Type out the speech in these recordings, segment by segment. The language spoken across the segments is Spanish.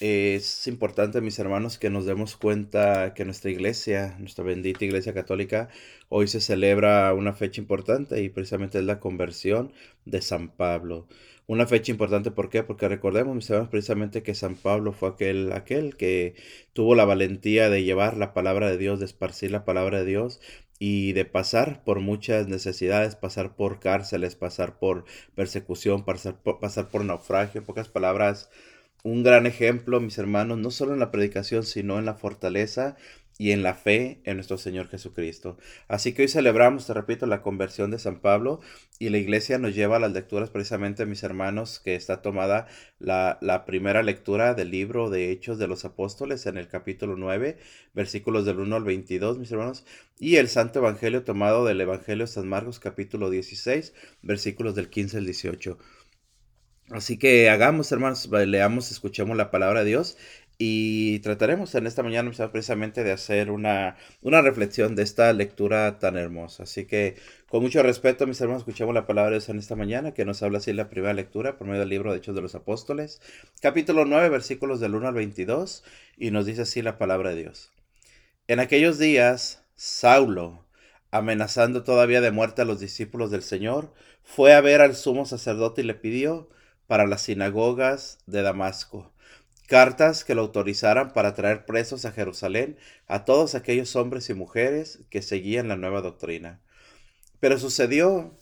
Es importante, mis hermanos, que nos demos cuenta que nuestra iglesia, nuestra bendita iglesia católica, hoy se celebra una fecha importante y precisamente es la conversión de San Pablo. Una fecha importante, ¿por qué? Porque recordemos, mis hermanos, precisamente que San Pablo fue aquel, aquel que tuvo la valentía de llevar la palabra de Dios, de esparcir la palabra de Dios y de pasar por muchas necesidades, pasar por cárceles, pasar por persecución, pasar por, pasar por naufragio, pocas palabras, un gran ejemplo, mis hermanos, no solo en la predicación, sino en la fortaleza y en la fe en nuestro Señor Jesucristo. Así que hoy celebramos, te repito, la conversión de San Pablo y la iglesia nos lleva a las lecturas precisamente, mis hermanos, que está tomada la, primera lectura del libro de Hechos de los Apóstoles en el capítulo 9, versículos del 1 al 22, mis hermanos, y el Santo Evangelio tomado del Evangelio de San Marcos capítulo 16, versículos del 15 al 18. Así que hagamos, hermanos, leamos, escuchemos la palabra de Dios y trataremos en esta mañana precisamente de hacer una, una reflexión de esta lectura tan hermosa. Así que con mucho respeto, mis hermanos, escuchemos la palabra de Dios en esta mañana, que nos habla así la primera lectura por medio del libro de Hechos de los Apóstoles, capítulo 9, versículos del 1 al 22, y nos dice así la palabra de Dios. En aquellos días, Saulo, amenazando todavía de muerte a los discípulos del Señor, fue a ver al sumo sacerdote y le pidió, para las sinagogas de Damasco, cartas que lo autorizaran para traer presos a Jerusalén a todos aquellos hombres y mujeres que seguían la nueva doctrina. Pero sucedió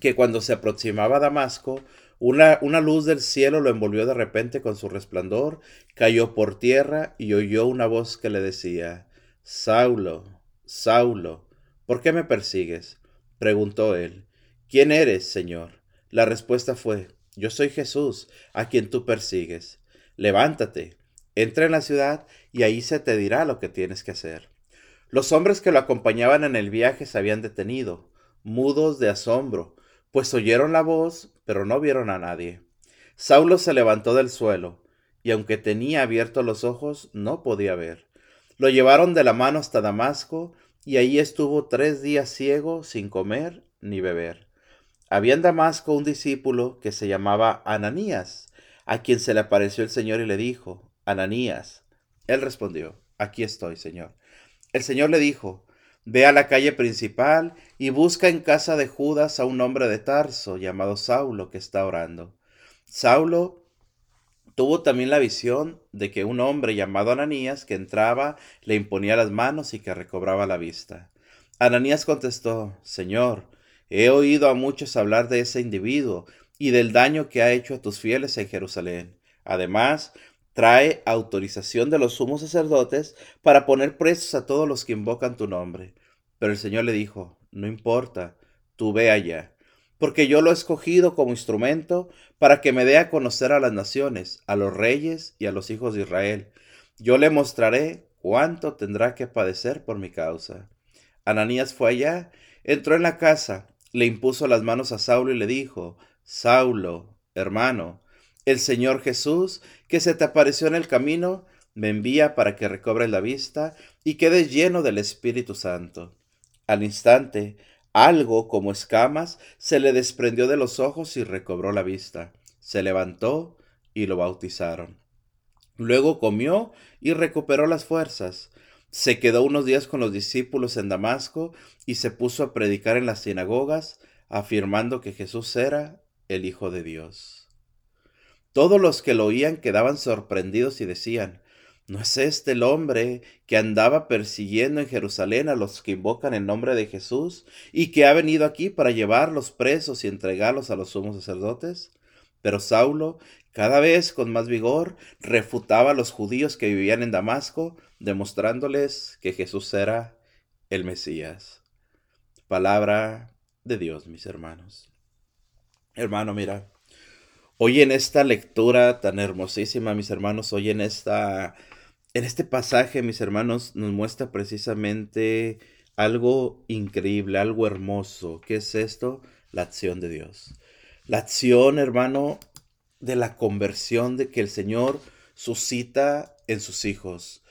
que cuando se aproximaba a Damasco, una, una, luz del cielo lo envolvió de repente con su resplandor, cayó por tierra y oyó una voz que le decía, Saulo, Saulo, ¿por qué me persigues? preguntó él. ¿Quién eres, Señor? La respuesta fue, yo soy Jesús, a quien tú persigues. Levántate, entra en la ciudad y ahí se te dirá lo que tienes que hacer. Los hombres que lo acompañaban en el viaje se habían detenido, mudos de asombro, pues oyeron la voz, pero no vieron a nadie. Saulo se levantó del suelo, y aunque tenía abiertos los ojos, no podía ver. Lo llevaron de la mano hasta Damasco, y allí estuvo tres días ciego, sin comer ni beber. Había en Damasco un discípulo que se llamaba Ananías, a quien se le apareció el Señor y le dijo, Ananías. Él respondió, aquí estoy, Señor. El Señor le dijo, ve a la calle principal y busca en casa de Judas a un hombre de Tarso llamado Saulo que está orando. Saulo tuvo también la visión de que un hombre llamado Ananías que entraba le imponía las manos y que recobraba la vista. Ananías contestó, Señor, He oído a muchos hablar de ese individuo y del daño que ha hecho a tus fieles en Jerusalén. Además, trae autorización de los sumos sacerdotes para poner presos a todos los que invocan tu nombre. Pero el Señor le dijo, no importa, tú ve allá, porque yo lo he escogido como instrumento para que me dé a conocer a las naciones, a los reyes y a los hijos de Israel. Yo le mostraré cuánto tendrá que padecer por mi causa. Ananías fue allá, entró en la casa, le impuso las manos a Saulo y le dijo, Saulo, hermano, el Señor Jesús, que se te apareció en el camino, me envía para que recobres la vista y quedes lleno del Espíritu Santo. Al instante, algo como escamas se le desprendió de los ojos y recobró la vista. Se levantó y lo bautizaron. Luego comió y recuperó las fuerzas. Se quedó unos días con los discípulos en Damasco y se puso a predicar en las sinagogas, afirmando que Jesús era el Hijo de Dios. Todos los que lo oían quedaban sorprendidos y decían, ¿no es este el hombre que andaba persiguiendo en Jerusalén a los que invocan el nombre de Jesús y que ha venido aquí para llevarlos presos y entregarlos a los sumos sacerdotes? Pero Saulo, cada vez con más vigor, refutaba a los judíos que vivían en Damasco, demostrándoles que Jesús era el Mesías. Palabra de Dios, mis hermanos. Hermano, mira, hoy en esta lectura tan hermosísima, mis hermanos, hoy en esta en este pasaje, mis hermanos, nos muestra precisamente algo increíble, algo hermoso. ¿Qué es esto? La acción de Dios. La acción, hermano, de la conversión de que el Señor suscita en sus hijos.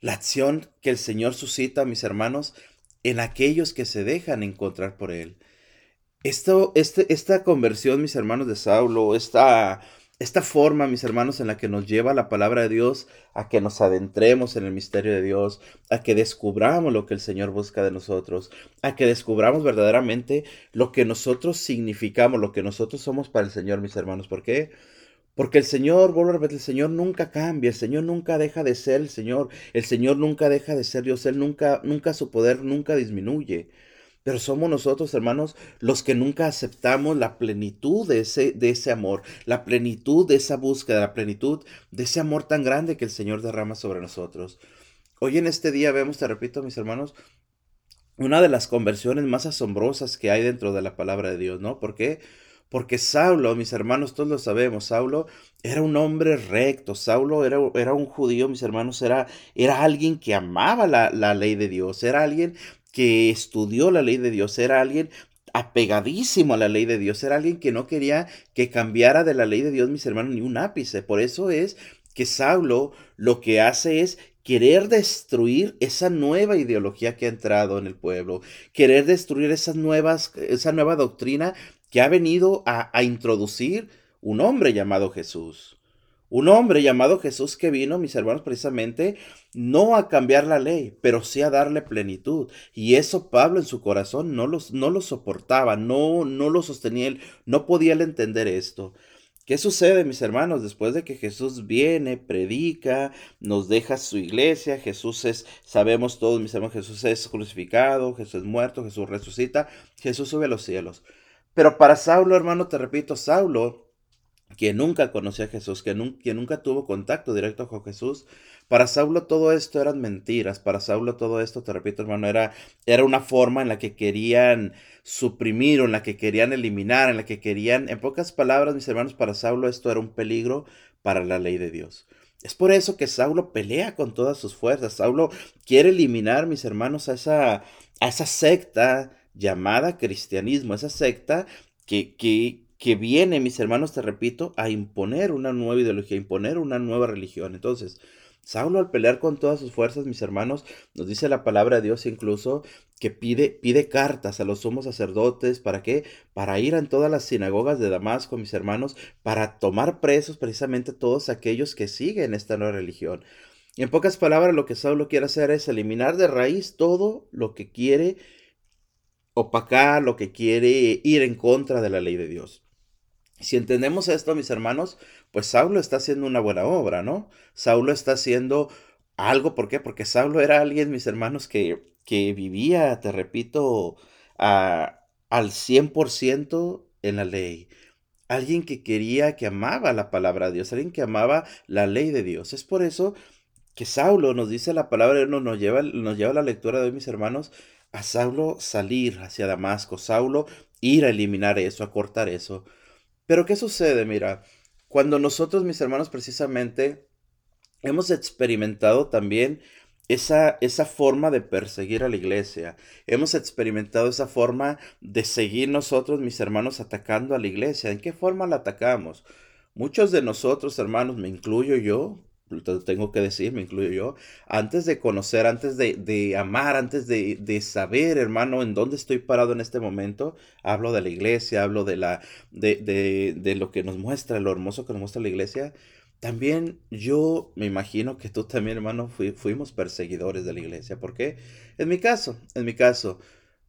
La acción que el Señor suscita, mis hermanos, en aquellos que se dejan encontrar por Él. Esto, este, esta conversión, mis hermanos de Saulo, esta, esta forma, mis hermanos, en la que nos lleva la palabra de Dios a que nos adentremos en el misterio de Dios, a que descubramos lo que el Señor busca de nosotros, a que descubramos verdaderamente lo que nosotros significamos, lo que nosotros somos para el Señor, mis hermanos. ¿Por qué? Porque el Señor, vuelvo a repetir, el Señor nunca cambia, el Señor nunca deja de ser el Señor, el Señor nunca deja de ser Dios, Él nunca, nunca su poder nunca disminuye. Pero somos nosotros, hermanos, los que nunca aceptamos la plenitud de ese, de ese amor, la plenitud de esa búsqueda, la plenitud de ese amor tan grande que el Señor derrama sobre nosotros. Hoy en este día vemos, te repito, mis hermanos, una de las conversiones más asombrosas que hay dentro de la palabra de Dios, ¿no? ¿Por qué? Porque Saulo, mis hermanos, todos lo sabemos, Saulo era un hombre recto, Saulo era, era un judío, mis hermanos, era, era alguien que amaba la, la ley de Dios, era alguien que estudió la ley de Dios, era alguien apegadísimo a la ley de Dios, era alguien que no quería que cambiara de la ley de Dios, mis hermanos, ni un ápice. Por eso es que Saulo lo que hace es querer destruir esa nueva ideología que ha entrado en el pueblo, querer destruir esas nuevas, esa nueva doctrina que ha venido a, a introducir un hombre llamado Jesús. Un hombre llamado Jesús que vino, mis hermanos, precisamente no a cambiar la ley, pero sí a darle plenitud. Y eso Pablo en su corazón no, los, no lo soportaba, no, no lo sostenía, él no podía entender esto. ¿Qué sucede, mis hermanos? Después de que Jesús viene, predica, nos deja su iglesia, Jesús es, sabemos todos, mis hermanos, Jesús es crucificado, Jesús es muerto, Jesús resucita, Jesús sube a los cielos. Pero para Saulo, hermano, te repito, Saulo que nunca conoció a Jesús, que, nunca tuvo contacto directo con Jesús. Para Saulo todo esto eran mentiras, para Saulo todo esto, te repito hermano, era, era una forma en la que querían suprimir o en la que querían eliminar, en la que querían, en pocas palabras, mis hermanos, para Saulo esto era un peligro para la ley de Dios. Es por eso que Saulo pelea con todas sus fuerzas. Saulo quiere eliminar, mis hermanos, a esa, a esa secta llamada cristianismo, esa secta que, que, que viene, mis hermanos, te repito, a imponer una nueva ideología, a imponer una nueva religión. Entonces, Saulo al pelear con todas sus fuerzas, mis hermanos, nos dice la palabra de Dios incluso que pide, pide cartas a los sumos sacerdotes, ¿para qué? Para ir a todas las sinagogas de Damasco, mis hermanos, para tomar presos precisamente todos aquellos que siguen esta nueva religión. Y en pocas palabras, lo que Saulo quiere hacer es eliminar de raíz todo lo que quiere opacar, lo que quiere ir en contra de la ley de Dios. Si entendemos esto, mis hermanos, pues Saulo está haciendo una buena obra, ¿no? Saulo está haciendo algo, ¿por qué? Porque Saulo era alguien, mis hermanos, que, que vivía, te repito, a, al 100% en la ley. Alguien que quería, que amaba la palabra de Dios, alguien que amaba la ley de Dios. Es por eso que Saulo nos dice la palabra, de nos lleva, nos lleva la lectura de hoy, mis hermanos, a Saulo salir hacia Damasco, Saulo ir a eliminar eso, a cortar eso. Pero ¿qué sucede? Mira, cuando nosotros, mis hermanos, precisamente hemos experimentado también esa, esa forma de perseguir a la iglesia, hemos experimentado esa forma de seguir nosotros, mis hermanos, atacando a la iglesia. ¿En qué forma la atacamos? Muchos de nosotros, hermanos, me incluyo yo, tengo que decir, me incluyo yo, antes de conocer, antes de, amar, antes de, de, saber, hermano, en dónde estoy parado en este momento, hablo de la iglesia, hablo de, la, de, de lo que nos muestra, lo hermoso que nos muestra la iglesia. También yo me imagino que tú también, hermano, fuimos perseguidores de la iglesia. ¿Por qué? En mi caso, en mi caso,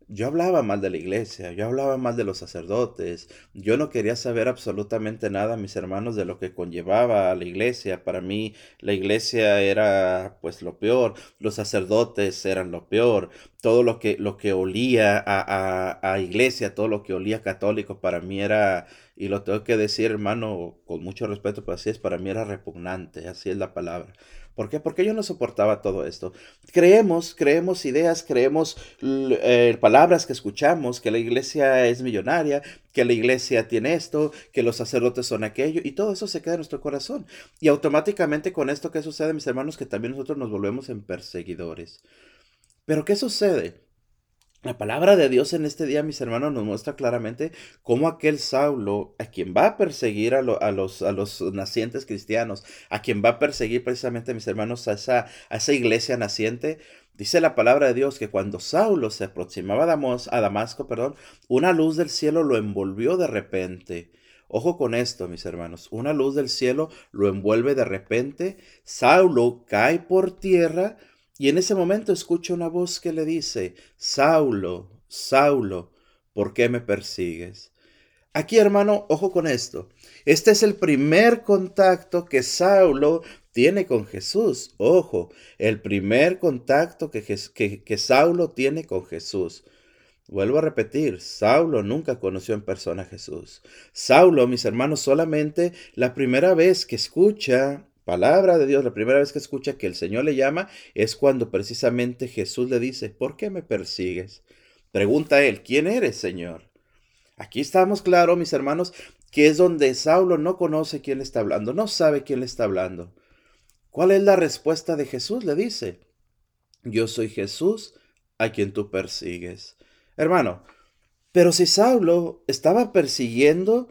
yo hablaba mal de la iglesia, yo hablaba mal de los sacerdotes, yo no quería saber absolutamente nada, mis hermanos, de lo que conllevaba a la iglesia. Para mí la iglesia era pues lo peor, los sacerdotes eran lo peor, todo lo que, lo que olía a, a, a iglesia, todo lo que olía católico, para mí era, y lo tengo que decir hermano, con mucho respeto, pues así es, para mí era repugnante, así es la palabra. ¿Por qué? Porque yo no soportaba todo esto. Creemos, creemos ideas, creemos eh, palabras que escuchamos, que la iglesia es millonaria, que la iglesia tiene esto, que los sacerdotes son aquello, y todo eso se queda en nuestro corazón. Y automáticamente con esto, ¿qué sucede, mis hermanos? Que también nosotros nos volvemos en perseguidores. Pero ¿qué sucede? La palabra de Dios en este día, mis hermanos, nos muestra claramente cómo aquel Saulo, a quien va a perseguir a, los, a los nacientes cristianos, a quien va a perseguir precisamente, mis hermanos, a esa, a esa iglesia naciente, dice la palabra de Dios que cuando Saulo se aproximaba a, a Damasco, perdón, una luz del cielo lo envolvió de repente. Ojo con esto, mis hermanos. Una luz del cielo lo envuelve de repente. Saulo cae por tierra y en ese momento escucha una voz que le dice, Saulo, Saulo, ¿por qué me persigues? Aquí, hermano, ojo con esto. Este es el primer contacto que Saulo tiene con Jesús. Ojo, el primer contacto que, que, Saulo tiene con Jesús. Vuelvo a repetir, Saulo nunca conoció en persona a Jesús. Saulo, mis hermanos, solamente la primera vez que escucha palabra de Dios, la primera vez que escucha que el Señor le llama, es cuando precisamente Jesús le dice, ¿por qué me persigues? Pregunta él, ¿quién eres, Señor? Aquí estamos claros, mis hermanos, que es donde Saulo no conoce quién le está hablando, no sabe quién le está hablando. ¿Cuál es la respuesta de Jesús? Le dice, yo soy Jesús a quien tú persigues. Hermano, pero si Saulo estaba persiguiendo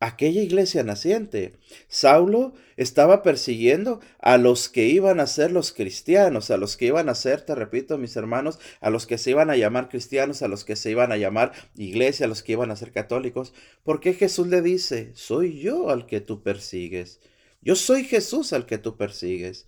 aquella iglesia naciente. Saulo estaba persiguiendo a los que iban a ser los cristianos, a los que iban a ser, te repito, mis hermanos, a los que se iban a llamar cristianos, a los que se iban a llamar iglesia, a los que iban a ser católicos. porque Jesús le dice, soy yo al que tú persigues? Yo soy Jesús al que tú persigues.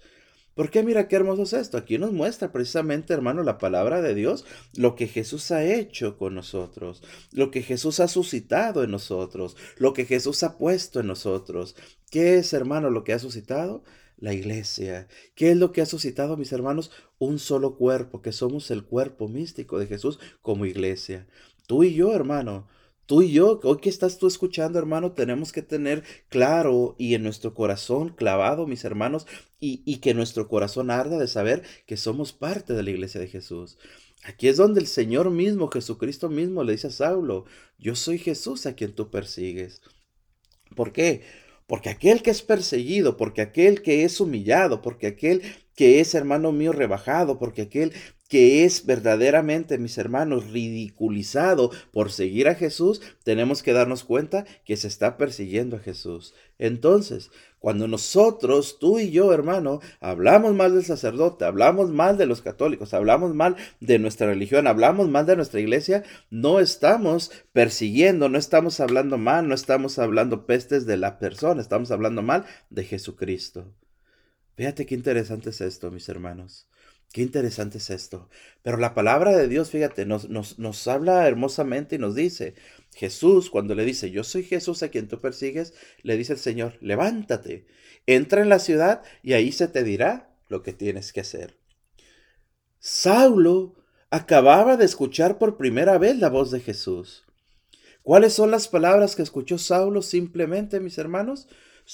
Porque mira qué hermoso es esto. Aquí nos muestra precisamente, hermano, la palabra de Dios, lo que Jesús ha hecho con nosotros, lo que Jesús ha suscitado en nosotros, lo que Jesús ha puesto en nosotros. ¿Qué es, hermano, lo que ha suscitado? La iglesia. ¿Qué es lo que ha suscitado, mis hermanos? Un solo cuerpo, que somos el cuerpo místico de Jesús como iglesia. Tú y yo, hermano, Tú y yo, hoy que estás tú escuchando, hermano, tenemos que tener claro y en nuestro corazón clavado, mis hermanos, y, y, que nuestro corazón arda de saber que somos parte de la iglesia de Jesús. Aquí es donde el Señor mismo, Jesucristo mismo, le dice a Saulo, yo soy Jesús a quien tú persigues. ¿Por qué? Porque aquel que es perseguido, porque aquel que es humillado, porque aquel que es hermano mío rebajado, porque aquel que es verdaderamente, mis hermanos, ridiculizado por seguir a Jesús, tenemos que darnos cuenta que se está persiguiendo a Jesús. Entonces, cuando nosotros, tú y yo, hermano, hablamos mal del sacerdote, hablamos mal de los católicos, hablamos mal de nuestra religión, hablamos mal de nuestra iglesia, no estamos persiguiendo, no estamos hablando mal, no estamos hablando pestes de la persona, estamos hablando mal de Jesucristo. Fíjate qué interesante es esto, mis hermanos. Qué interesante es esto. Pero la palabra de Dios, fíjate, nos, nos, nos, habla hermosamente y nos dice, Jesús, cuando le dice, yo soy Jesús a quien tú persigues, le dice el Señor, levántate, entra en la ciudad y ahí se te dirá lo que tienes que hacer. Saulo acababa de escuchar por primera vez la voz de Jesús. ¿Cuáles son las palabras que escuchó Saulo simplemente, mis hermanos?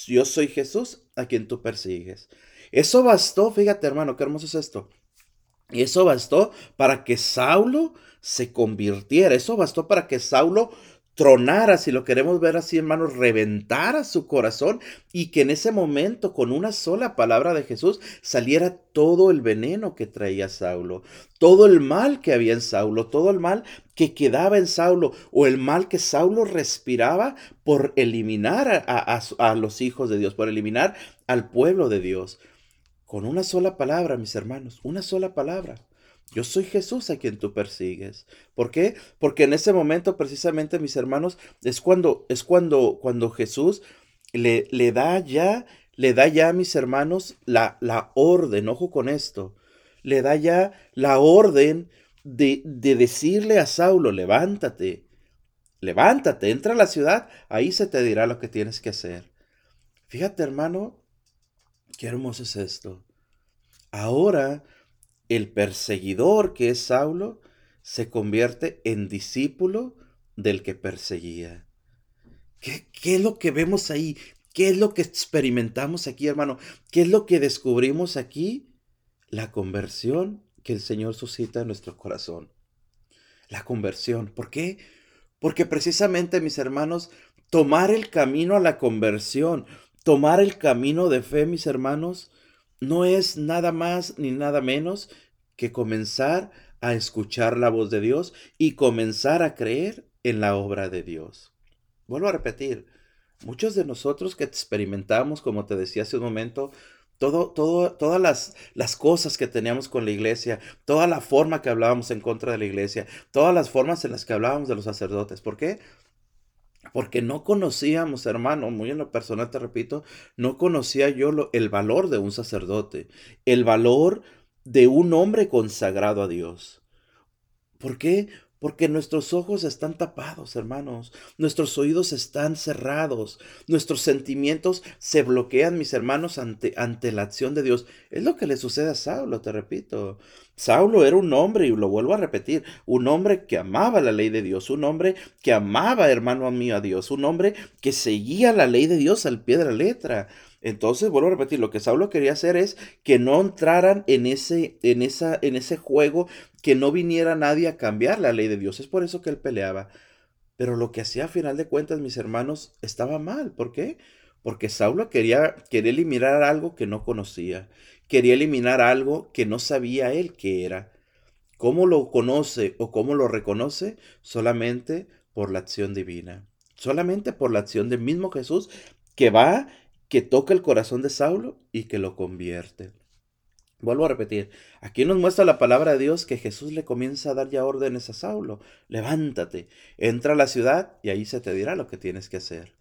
Yo soy Jesús a quien tú persigues. Eso bastó, fíjate hermano, qué hermoso es esto. Y eso bastó para que Saulo se convirtiera. Eso bastó para que Saulo tronara, si lo queremos ver así, hermanos, reventara su corazón y que en ese momento, con una sola palabra de Jesús, saliera todo el veneno que traía Saulo, todo el mal que había en Saulo, todo el mal que quedaba en Saulo o el mal que Saulo respiraba por eliminar a, los hijos de Dios, por eliminar al pueblo de Dios. Con una sola palabra, mis hermanos, una sola palabra. Yo soy Jesús a quien tú persigues. ¿Por qué? Porque en ese momento, precisamente, mis hermanos, es cuando, es cuando, cuando Jesús le, le da ya, le da ya a mis hermanos la, la orden, ojo con esto, le da ya la orden de, de decirle a Saulo, levántate, levántate, entra a la ciudad, ahí se te dirá lo que tienes que hacer. Fíjate, hermano, Qué hermoso es esto. Ahora el perseguidor que es Saulo se convierte en discípulo del que perseguía. ¿Qué, ¿Qué, es lo que vemos ahí? ¿Qué es lo que experimentamos aquí, hermano? ¿Qué es lo que descubrimos aquí? La conversión que el Señor suscita en nuestro corazón. La conversión. ¿Por qué? Porque precisamente, mis hermanos, tomar el camino a la conversión, Tomar el camino de fe, mis hermanos, no es nada más ni nada menos que comenzar a escuchar la voz de Dios y comenzar a creer en la obra de Dios. Vuelvo a repetir, muchos de nosotros que experimentamos, como te decía hace un momento, todo, todas las, las cosas que teníamos con la iglesia, toda la forma que hablábamos en contra de la iglesia, todas las formas en las que hablábamos de los sacerdotes. ¿Por qué? Porque no conocíamos, hermano, muy en lo personal te repito, no conocía yo lo- el valor de un sacerdote, el valor de un hombre consagrado a Dios. ¿Por qué? Porque nuestros ojos están tapados, hermanos. Nuestros oídos están cerrados. Nuestros sentimientos se bloquean, mis hermanos, ante, ante la acción de Dios. Es lo que le sucede a Saulo, te repito. Saulo era un hombre, y lo vuelvo a repetir, un hombre que amaba la ley de Dios, un hombre que amaba, hermano mío, a Dios, un hombre que seguía la ley de Dios al pie de la letra. Entonces, vuelvo a repetir, lo que Saulo quería hacer es que no entraran en ese, en esa, en ese juego que no viniera nadie a cambiar la ley de Dios. Es por eso que él peleaba. Pero lo que hacía a final de cuentas, mis hermanos, estaba mal. ¿Por qué? Porque Saulo quería, quería eliminar algo que no conocía. Quería eliminar algo que no sabía él que era. ¿Cómo lo conoce o cómo lo reconoce? Solamente por la acción divina. Solamente por la acción del mismo Jesús que va, que toca el corazón de Saulo y que lo convierte. Vuelvo a repetir, aquí nos muestra la palabra de Dios que Jesús le comienza a dar ya órdenes a Saulo. Levántate, entra a la ciudad y ahí se te dirá lo que tienes que hacer.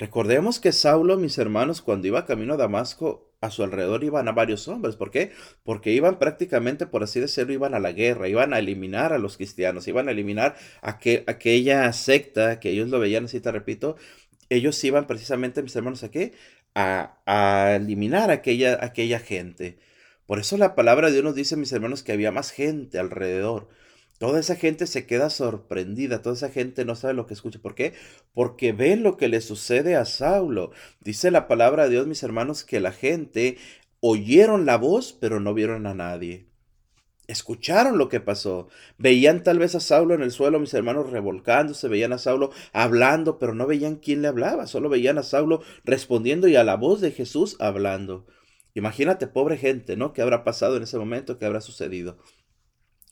Recordemos que Saulo, mis hermanos, cuando iba camino a Damasco, a su alrededor iban a varios hombres. ¿Por qué? Porque iban prácticamente, por así decirlo, iban a la guerra, iban a eliminar a los cristianos, iban a eliminar aquella secta que ellos lo veían así, te repito. Ellos iban precisamente, mis hermanos, ¿a qué? A, a eliminar aquella, aquella gente. Por eso la palabra de Dios nos dice, mis hermanos, que había más gente alrededor. Toda esa gente se queda sorprendida, toda esa gente no sabe lo que escucha. ¿Por qué? Porque ven lo que le sucede a Saulo. Dice la palabra de Dios, mis hermanos, que la gente oyeron la voz, pero no vieron a nadie. Escucharon lo que pasó. Veían tal vez a Saulo en el suelo, mis hermanos revolcándose, veían a Saulo hablando, pero no veían quién le hablaba, solo veían a Saulo respondiendo y a la voz de Jesús hablando. Imagínate, pobre gente, ¿no? ¿Qué habrá pasado en ese momento? ¿Qué habrá sucedido?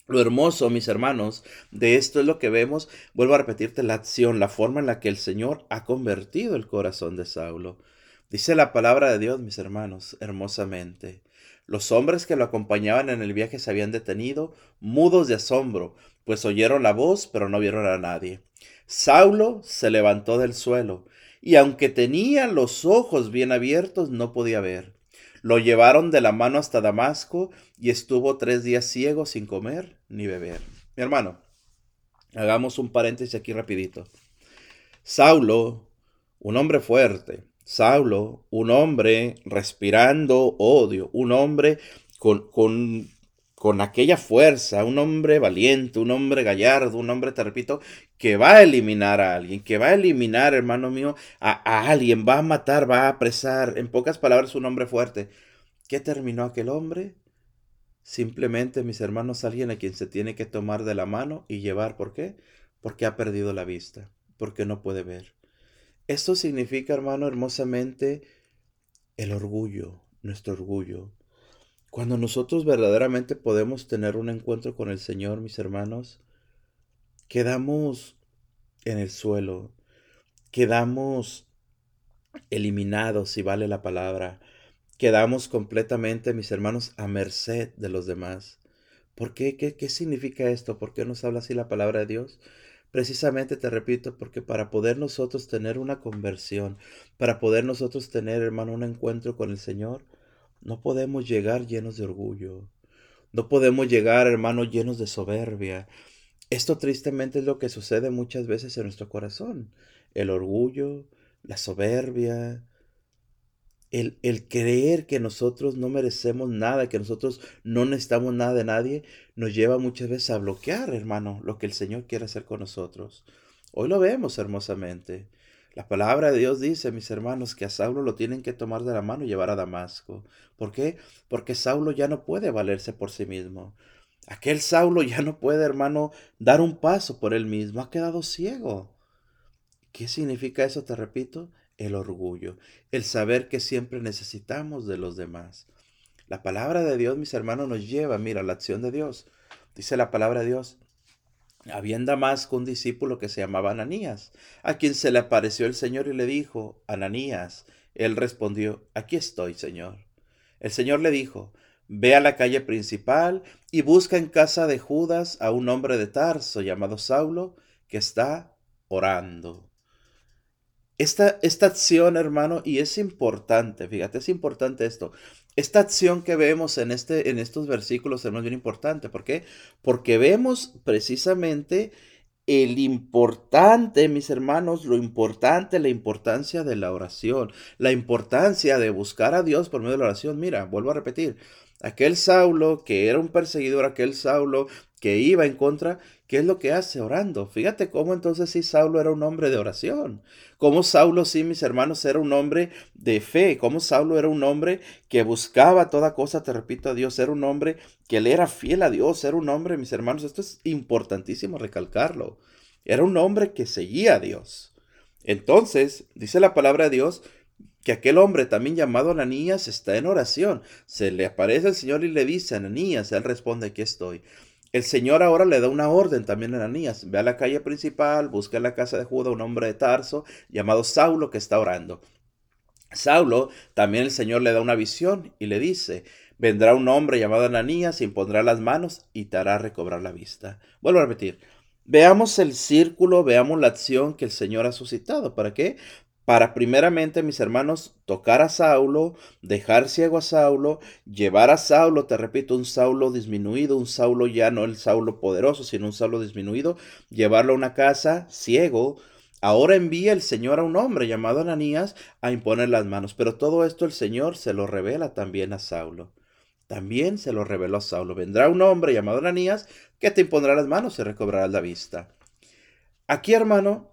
Lo hermoso, mis hermanos, de esto es lo que vemos, vuelvo a repetirte, la acción, la forma en la que el Señor ha convertido el corazón de Saulo. Dice la palabra de Dios, mis hermanos, hermosamente. Los hombres que lo acompañaban en el viaje se habían detenido, mudos de asombro, pues oyeron la voz, pero no vieron a nadie. Saulo se levantó del suelo, y aunque tenía los ojos bien abiertos, no podía ver. Lo llevaron de la mano hasta Damasco y estuvo tres días ciego sin comer ni beber. Mi hermano, hagamos un paréntesis aquí rapidito. Saulo, un hombre fuerte. Saulo, un hombre respirando odio, un hombre con, con, con aquella fuerza, un hombre valiente, un hombre gallardo, un hombre, te repito, que va a eliminar a alguien, que va a eliminar, hermano mío, a, alguien, va a matar, va a apresar. En pocas palabras, un hombre fuerte. ¿Qué terminó aquel hombre? Simplemente, mis hermanos, alguien a quien se tiene que tomar de la mano y llevar. ¿Por qué? Porque ha perdido la vista, porque no puede ver. Esto significa, hermano, hermosamente, el orgullo, nuestro orgullo. Cuando nosotros verdaderamente podemos tener un encuentro con el Señor, mis hermanos, quedamos en el suelo, quedamos eliminados, si vale la palabra, quedamos completamente, mis hermanos, a merced de los demás. ¿Por qué? ¿Qué, significa esto? ¿Por qué nos habla así la palabra de Dios? Precisamente te repito, porque para poder nosotros tener una conversión, para poder nosotros tener, hermano, un encuentro con el Señor, no podemos llegar llenos de orgullo. No podemos llegar, hermano, llenos de soberbia. Esto tristemente es lo que sucede muchas veces en nuestro corazón. El orgullo, la soberbia, el, el, creer que nosotros no merecemos nada, que nosotros no necesitamos nada de nadie, nos lleva muchas veces a bloquear, hermano, lo que el Señor quiere hacer con nosotros. Hoy lo vemos hermosamente. La palabra de Dios dice, mis hermanos, que a Saulo lo tienen que tomar de la mano y llevar a Damasco. ¿Por qué? Porque Saulo ya no puede valerse por sí mismo. Aquel Saulo ya no puede, hermano, dar un paso por él mismo. Ha quedado ciego. ¿Qué significa eso? Te repito, el orgullo, el saber que siempre necesitamos de los demás. La palabra de Dios, mis hermanos, nos lleva, mira, la acción de Dios. Dice la palabra de Dios. Había en Damasco un discípulo que se llamaba Ananías, a quien se le apareció el Señor y le dijo, Ananías. Él respondió, aquí estoy, Señor. El Señor le dijo, Ve a la calle principal y busca en casa de Judas a un hombre de Tarso llamado Saulo que está orando. esta, esta acción, hermano, y es importante, fíjate, es importante esto. Esta acción que vemos en, este, en estos versículos, es bien importante. ¿Por qué? Porque vemos precisamente el importante, mis hermanos, lo importante, la importancia de la oración, la importancia de buscar a Dios por medio de la oración. Mira, vuelvo a repetir, aquel Saulo que era un perseguidor, aquel Saulo que iba en contra, ¿qué es lo que hace? Orando. Fíjate cómo entonces sí Saulo era un hombre de oración. Cómo Saulo sí, mis hermanos, era un hombre de fe. Cómo Saulo era un hombre que buscaba toda cosa, te repito, a Dios. Era un hombre que le era fiel a Dios. Era un hombre, mis hermanos, esto es importantísimo recalcarlo. Era un hombre que seguía a Dios. Entonces, dice la palabra de Dios, que aquel hombre también llamado Ananías está en oración. Se le aparece el Señor y le dice, Ananías, él responde, aquí estoy. El Señor ahora le da una orden también a Ananías. Ve a la calle principal, busca en la casa de Judá un hombre de Tarso llamado Saulo que está orando. Saulo también el Señor le da una visión y le dice, vendrá un hombre llamado Ananías, impondrá las manos y te hará recobrar la vista. Vuelvo a repetir, veamos el círculo, veamos la acción que el Señor ha suscitado. ¿Para qué? Para primeramente, mis hermanos, tocar a Saulo, dejar ciego a Saulo, llevar a Saulo, te repito, un Saulo disminuido, un Saulo ya no el Saulo poderoso, sino un Saulo disminuido, llevarlo a una casa ciego. Ahora envía el Señor a un hombre llamado Ananías a imponer las manos, pero todo esto el Señor se lo revela también a Saulo. También se lo reveló a Saulo. Vendrá un hombre llamado Ananías que te impondrá las manos y recobrarás la vista. Aquí, hermano,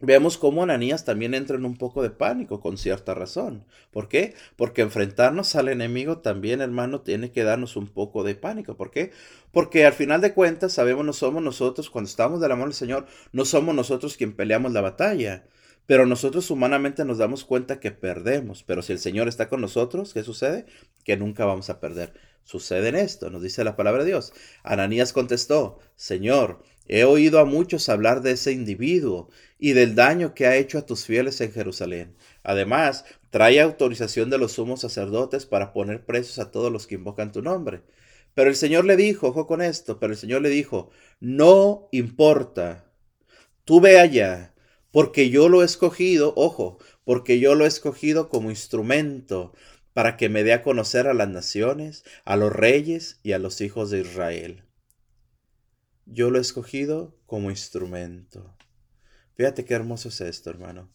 Vemos cómo Ananías también entra en un poco de pánico con cierta razón. ¿Por qué? Porque enfrentarnos al enemigo también, hermano, tiene que darnos un poco de pánico. ¿Por qué? Porque al final de cuentas sabemos no somos nosotros, cuando estamos de la mano del Señor, no somos nosotros quien peleamos la batalla. Pero nosotros humanamente nos damos cuenta que perdemos. Pero si el Señor está con nosotros, ¿qué sucede? Que nunca vamos a perder. Sucede en esto, nos dice la palabra de Dios. Ananías contestó, Señor, he oído a muchos hablar de ese individuo y del daño que ha hecho a tus fieles en Jerusalén. Además, trae autorización de los sumos sacerdotes para poner presos a todos los que invocan tu nombre. Pero el Señor le dijo, ojo con esto, pero el Señor le dijo, no importa, tú ve allá, porque yo lo he escogido, ojo, porque yo lo he escogido como instrumento para que me dé a conocer a las naciones, a los reyes y a los hijos de Israel. Yo lo he escogido como instrumento. Fíjate qué hermoso es esto, hermano.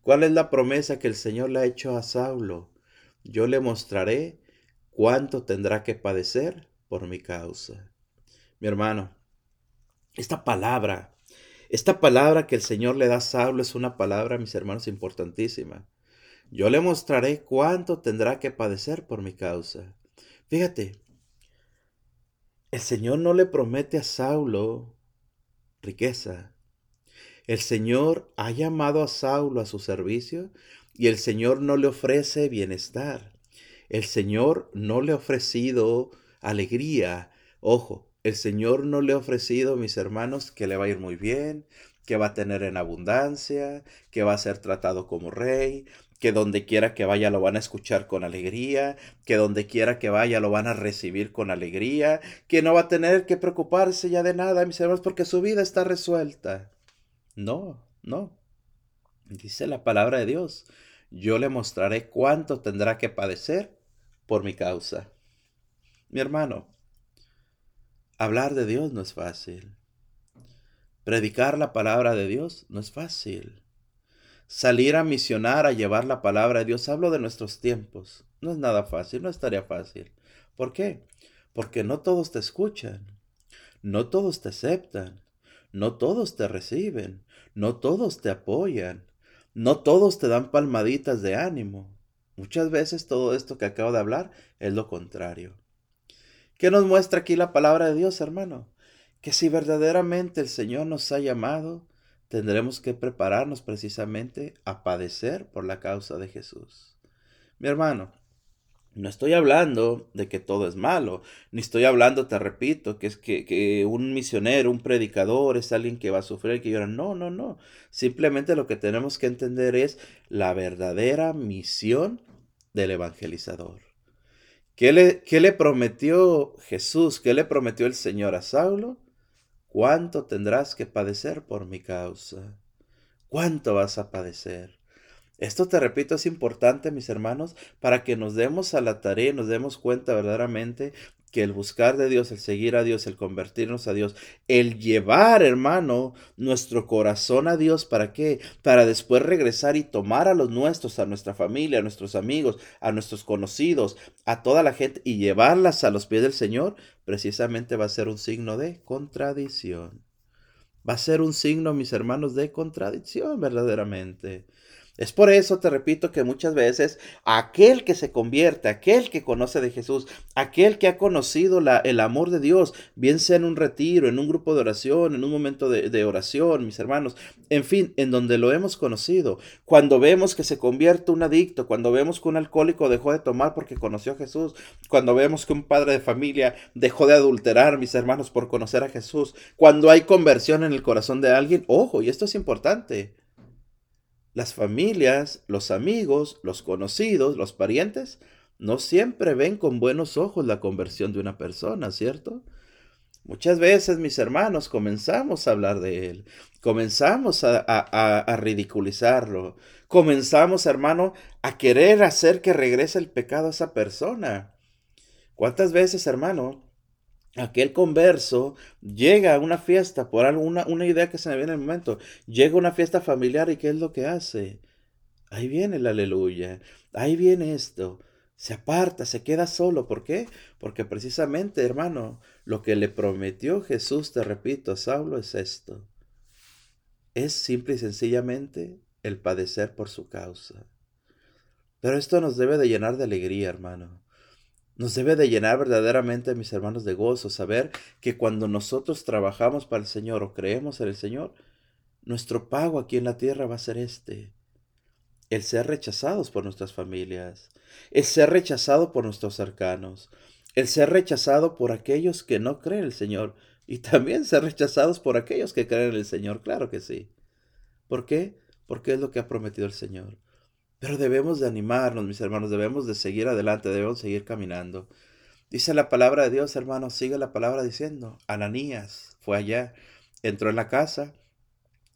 ¿Cuál es la promesa que el Señor le ha hecho a Saulo? Yo le mostraré cuánto tendrá que padecer por mi causa. Mi hermano, esta palabra, esta palabra que el Señor le da a Saulo es una palabra, mis hermanos, importantísima. Yo le mostraré cuánto tendrá que padecer por mi causa. Fíjate, el Señor no le promete a Saulo riqueza, el Señor ha llamado a Saulo a su servicio y el Señor no le ofrece bienestar. El Señor no le ha ofrecido alegría. Ojo, el Señor no le ha ofrecido, mis hermanos, que le va a ir muy bien, que va a tener en abundancia, que va a ser tratado como rey, que donde quiera que vaya lo van a escuchar con alegría, que donde quiera que vaya lo van a recibir con alegría, que no va a tener que preocuparse ya de nada, mis hermanos, porque su vida está resuelta. No, no. Dice la palabra de Dios, yo le mostraré cuánto tendrá que padecer por mi causa. Mi hermano, hablar de Dios no es fácil. Predicar la palabra de Dios no es fácil. Salir a misionar, a llevar la palabra de Dios, hablo de nuestros tiempos. No es nada fácil, no estaría fácil. ¿Por qué? Porque no todos te escuchan, no todos te aceptan, no todos te reciben, no todos te apoyan, no todos te dan palmaditas de ánimo. Muchas veces todo esto que acabo de hablar es lo contrario. ¿Qué nos muestra aquí la palabra de Dios, hermano? Que si verdaderamente el Señor nos ha llamado, tendremos que prepararnos precisamente a padecer por la causa de Jesús. Mi hermano, no estoy hablando de que todo es malo, ni estoy hablando, te repito, que es que, un misionero, un predicador es alguien que va a sufrir, que llora. No, no, no. Simplemente lo que tenemos que entender es la verdadera misión del evangelizador. ¿Qué le, qué le prometió Jesús? ¿Qué le prometió el Señor a Saulo? ¿Cuánto tendrás que padecer por mi causa? ¿Cuánto vas a padecer? Esto te repito es importante, mis hermanos, para que nos demos a la tarea y nos demos cuenta verdaderamente que el buscar de Dios, el seguir a Dios, el convertirnos a Dios, el llevar, hermano, nuestro corazón a Dios, ¿para qué? Para después regresar y tomar a los nuestros, a nuestra familia, a nuestros amigos, a nuestros conocidos, a toda la gente y llevarlas a los pies del Señor, precisamente va a ser un signo de contradicción. Va a ser un signo, mis hermanos, de contradicción verdaderamente. Es por eso, te repito, que muchas veces aquel que se convierte, aquel que conoce de Jesús, aquel que ha conocido el amor de Dios, bien sea en un retiro, en un grupo de oración, en un momento de, de, oración, mis hermanos, en fin, en donde lo hemos conocido, cuando vemos que se convierte un adicto, cuando vemos que un alcohólico dejó de tomar porque conoció a Jesús, cuando vemos que un padre de familia dejó de adulterar, mis hermanos, por conocer a Jesús, cuando hay conversión en el corazón de alguien, ojo, y esto es importante las familias, los amigos, los conocidos, los parientes, no siempre ven con buenos ojos la conversión de una persona, ¿cierto? Muchas veces, mis hermanos, comenzamos a hablar de él, comenzamos a, a, ridiculizarlo, comenzamos, hermano, a querer hacer que regrese el pecado a esa persona. ¿Cuántas veces, hermano, aquel converso llega a una fiesta por alguna una idea que se me viene en el momento, llega a una fiesta familiar y ¿qué es lo que hace? Ahí viene el aleluya, ahí viene esto, se aparta, se queda solo, ¿por qué? Porque precisamente, hermano, lo que le prometió Jesús, te repito, a Saulo es esto, es simple y sencillamente el padecer por su causa. Pero esto nos debe de llenar de alegría, hermano. Nos debe de llenar verdaderamente, mis hermanos, de gozo saber que cuando nosotros trabajamos para el Señor o creemos en el Señor, nuestro pago aquí en la tierra va a ser este. El ser rechazados por nuestras familias, el ser rechazado por nuestros cercanos, el ser rechazado por aquellos que no creen en el Señor y también ser rechazados por aquellos que creen en el Señor, claro que sí. ¿Por qué? Porque es lo que ha prometido el Señor. Pero debemos de animarnos, mis hermanos, debemos de seguir adelante, debemos seguir caminando. Dice la palabra de Dios, hermanos, sigue la palabra diciendo, Ananías fue allá, entró en la casa,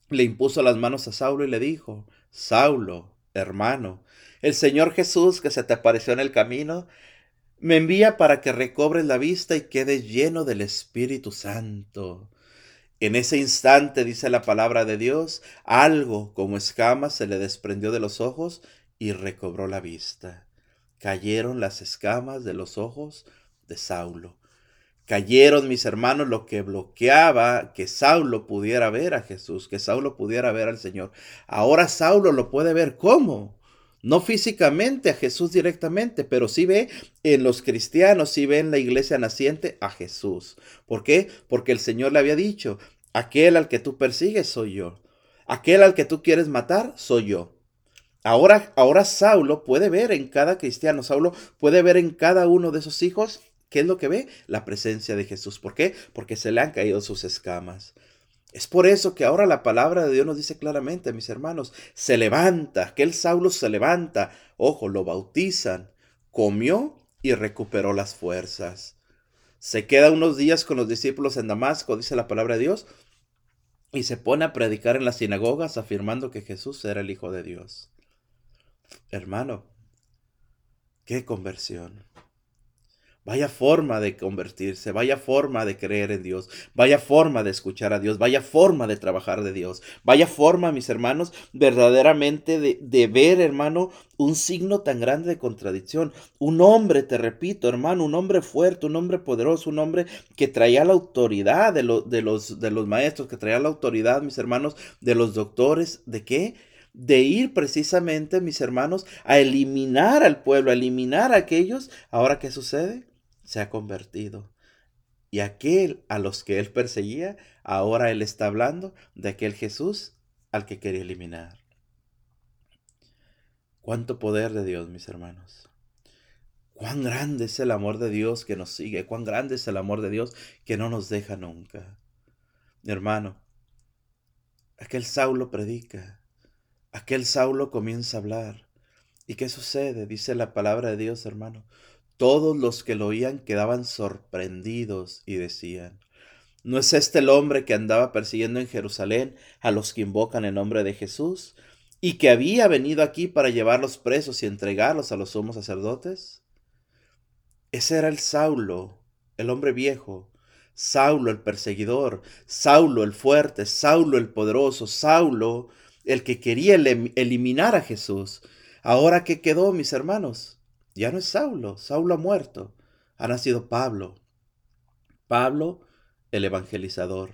le impuso las manos a Saulo y le dijo, Saulo, hermano, el Señor Jesús que se te apareció en el camino, me envía para que recobres la vista y quedes lleno del Espíritu Santo. En ese instante, dice la palabra de Dios, algo como escamas se le desprendió de los ojos y recobró la vista. Cayeron las escamas de los ojos de Saulo. Cayeron, mis hermanos, lo que bloqueaba que Saulo pudiera ver a Jesús, que Saulo pudiera ver al Señor. Ahora Saulo lo puede ver cómo. No físicamente a Jesús directamente, pero sí ve en los cristianos, sí ve en la iglesia naciente a Jesús. ¿Por qué? Porque el Señor le había dicho, aquel al que tú persigues soy yo. Aquel al que tú quieres matar soy yo. Ahora, ahora Saulo puede ver en cada cristiano, Saulo puede ver en cada uno de esos hijos, ¿qué es lo que ve? La presencia de Jesús. ¿Por qué? Porque se le han caído sus escamas. Es por eso que ahora la palabra de Dios nos dice claramente, mis hermanos, se levanta, aquel Saulo se levanta, ojo, lo bautizan, comió y recuperó las fuerzas. Se queda unos días con los discípulos en Damasco, dice la palabra de Dios, y se pone a predicar en las sinagogas afirmando que Jesús era el Hijo de Dios. Hermano, qué conversión. Vaya forma de convertirse, vaya forma de creer en Dios, vaya forma de escuchar a Dios, vaya forma de trabajar de Dios, vaya forma, mis hermanos, verdaderamente de, de ver, hermano, un signo tan grande de contradicción. Un hombre, te repito, hermano, un hombre fuerte, un hombre poderoso, un hombre que traía la autoridad de, de, los, de los maestros, que traía la autoridad, mis hermanos, de los doctores, ¿de qué? De ir precisamente, mis hermanos, a eliminar al pueblo, a eliminar a aquellos. Ahora, ¿qué sucede? Se ha convertido. Y aquel a los que él perseguía, ahora él está hablando de aquel Jesús al que quería eliminar. Cuánto poder de Dios, mis hermanos. Cuán grande es el amor de Dios que nos sigue, cuán grande es el amor de Dios que no nos deja nunca. Hermano, aquel Saulo predica, Aquel Saulo comienza a hablar. ¿Y qué sucede? Dice la palabra de Dios, hermano. Todos los que lo oían quedaban sorprendidos y decían, ¿No es este el hombre que andaba persiguiendo en Jerusalén a los que invocan el nombre de Jesús y que había venido aquí para llevarlos presos y entregarlos a los sumos sacerdotes? Ese era el Saulo, el hombre viejo, Saulo el perseguidor, Saulo el fuerte, Saulo el poderoso, Saulo el que quería eliminar a Jesús. Ahora que quedó, mis hermanos, ya no es Saulo, Saulo ha muerto, ha nacido Pablo. Pablo el evangelizador.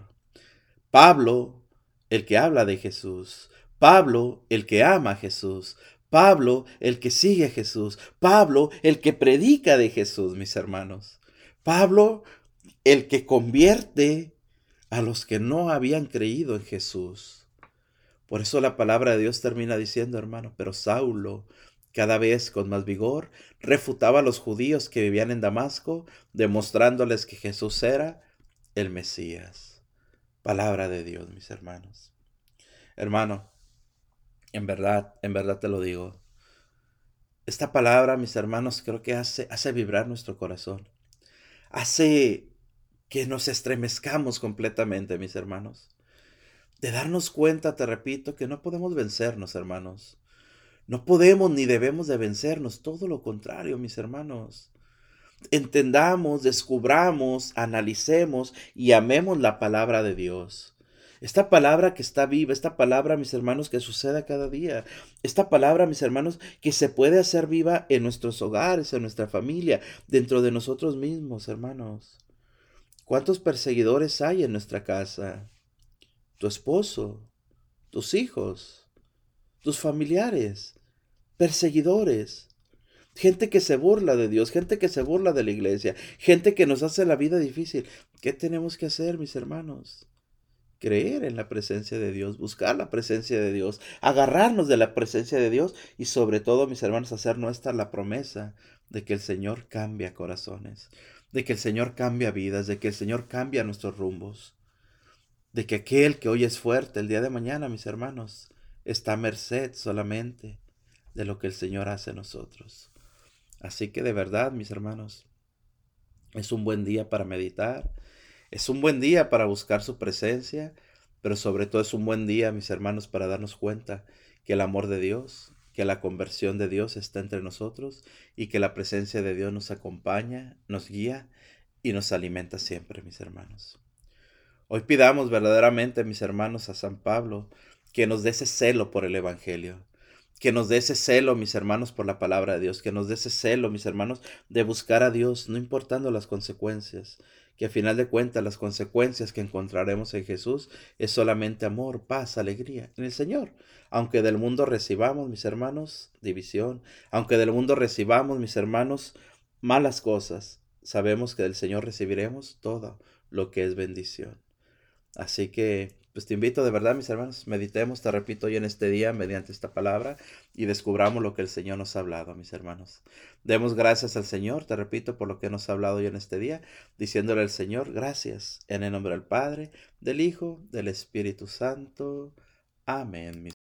Pablo el que habla de Jesús. Pablo el que ama a Jesús. Pablo el que sigue a Jesús. Pablo el que predica de Jesús, mis hermanos. Pablo el que convierte a los que no habían creído en Jesús. Por eso la palabra de Dios termina diciendo, hermano, pero Saulo, cada vez con más vigor, refutaba a los judíos que vivían en Damasco, demostrándoles que Jesús era el Mesías. Palabra de Dios, mis hermanos. Hermano, en verdad, en verdad te lo digo. Esta palabra, mis hermanos, creo que hace, hace vibrar nuestro corazón. Hace que nos estremezcamos completamente, mis hermanos de darnos cuenta, te repito, que no podemos vencernos, hermanos. No podemos ni debemos de vencernos, todo lo contrario, mis hermanos. Entendamos, descubramos, analicemos y amemos la palabra de Dios. Esta palabra que está viva, esta palabra, mis hermanos, que sucede cada día. Esta palabra, mis hermanos, que se puede hacer viva en nuestros hogares, en nuestra familia, dentro de nosotros mismos, hermanos. ¿Cuántos perseguidores hay en nuestra casa? Tu esposo, tus hijos, tus familiares, perseguidores, gente que se burla de Dios, gente que se burla de la iglesia, gente que nos hace la vida difícil. ¿Qué tenemos que hacer, mis hermanos? Creer en la presencia de Dios, buscar la presencia de Dios, agarrarnos de la presencia de Dios y sobre todo, mis hermanos, hacer nuestra la promesa de que el Señor cambia corazones, de que el Señor cambia vidas, de que el Señor cambia nuestros rumbos de que aquel que hoy es fuerte el día de mañana, mis hermanos, está a merced solamente de lo que el Señor hace en nosotros. Así que de verdad, mis hermanos, es un buen día para meditar, es un buen día para buscar su presencia, pero sobre todo es un buen día, mis hermanos, para darnos cuenta que el amor de Dios, que la conversión de Dios está entre nosotros y que la presencia de Dios nos acompaña, nos guía y nos alimenta siempre, mis hermanos. Hoy pidamos verdaderamente, mis hermanos, a San Pablo, que nos dé ese celo por el Evangelio, que nos dé ese celo, mis hermanos, por la palabra de Dios, que nos dé ese celo, mis hermanos, de buscar a Dios, no importando las consecuencias, que a final de cuentas las consecuencias que encontraremos en Jesús es solamente amor, paz, alegría en el Señor. Aunque del mundo recibamos, mis hermanos, división, aunque del mundo recibamos, mis hermanos, malas cosas, sabemos que del Señor recibiremos todo lo que es bendición. Así que, pues te invito de verdad, mis hermanos, meditemos, te repito, hoy en este día mediante esta palabra y descubramos lo que el Señor nos ha hablado, mis hermanos. Demos gracias al Señor, te repito, por lo que nos ha hablado hoy en este día, diciéndole al Señor, gracias, en el nombre del Padre, del Hijo, del Espíritu Santo. Amén, mis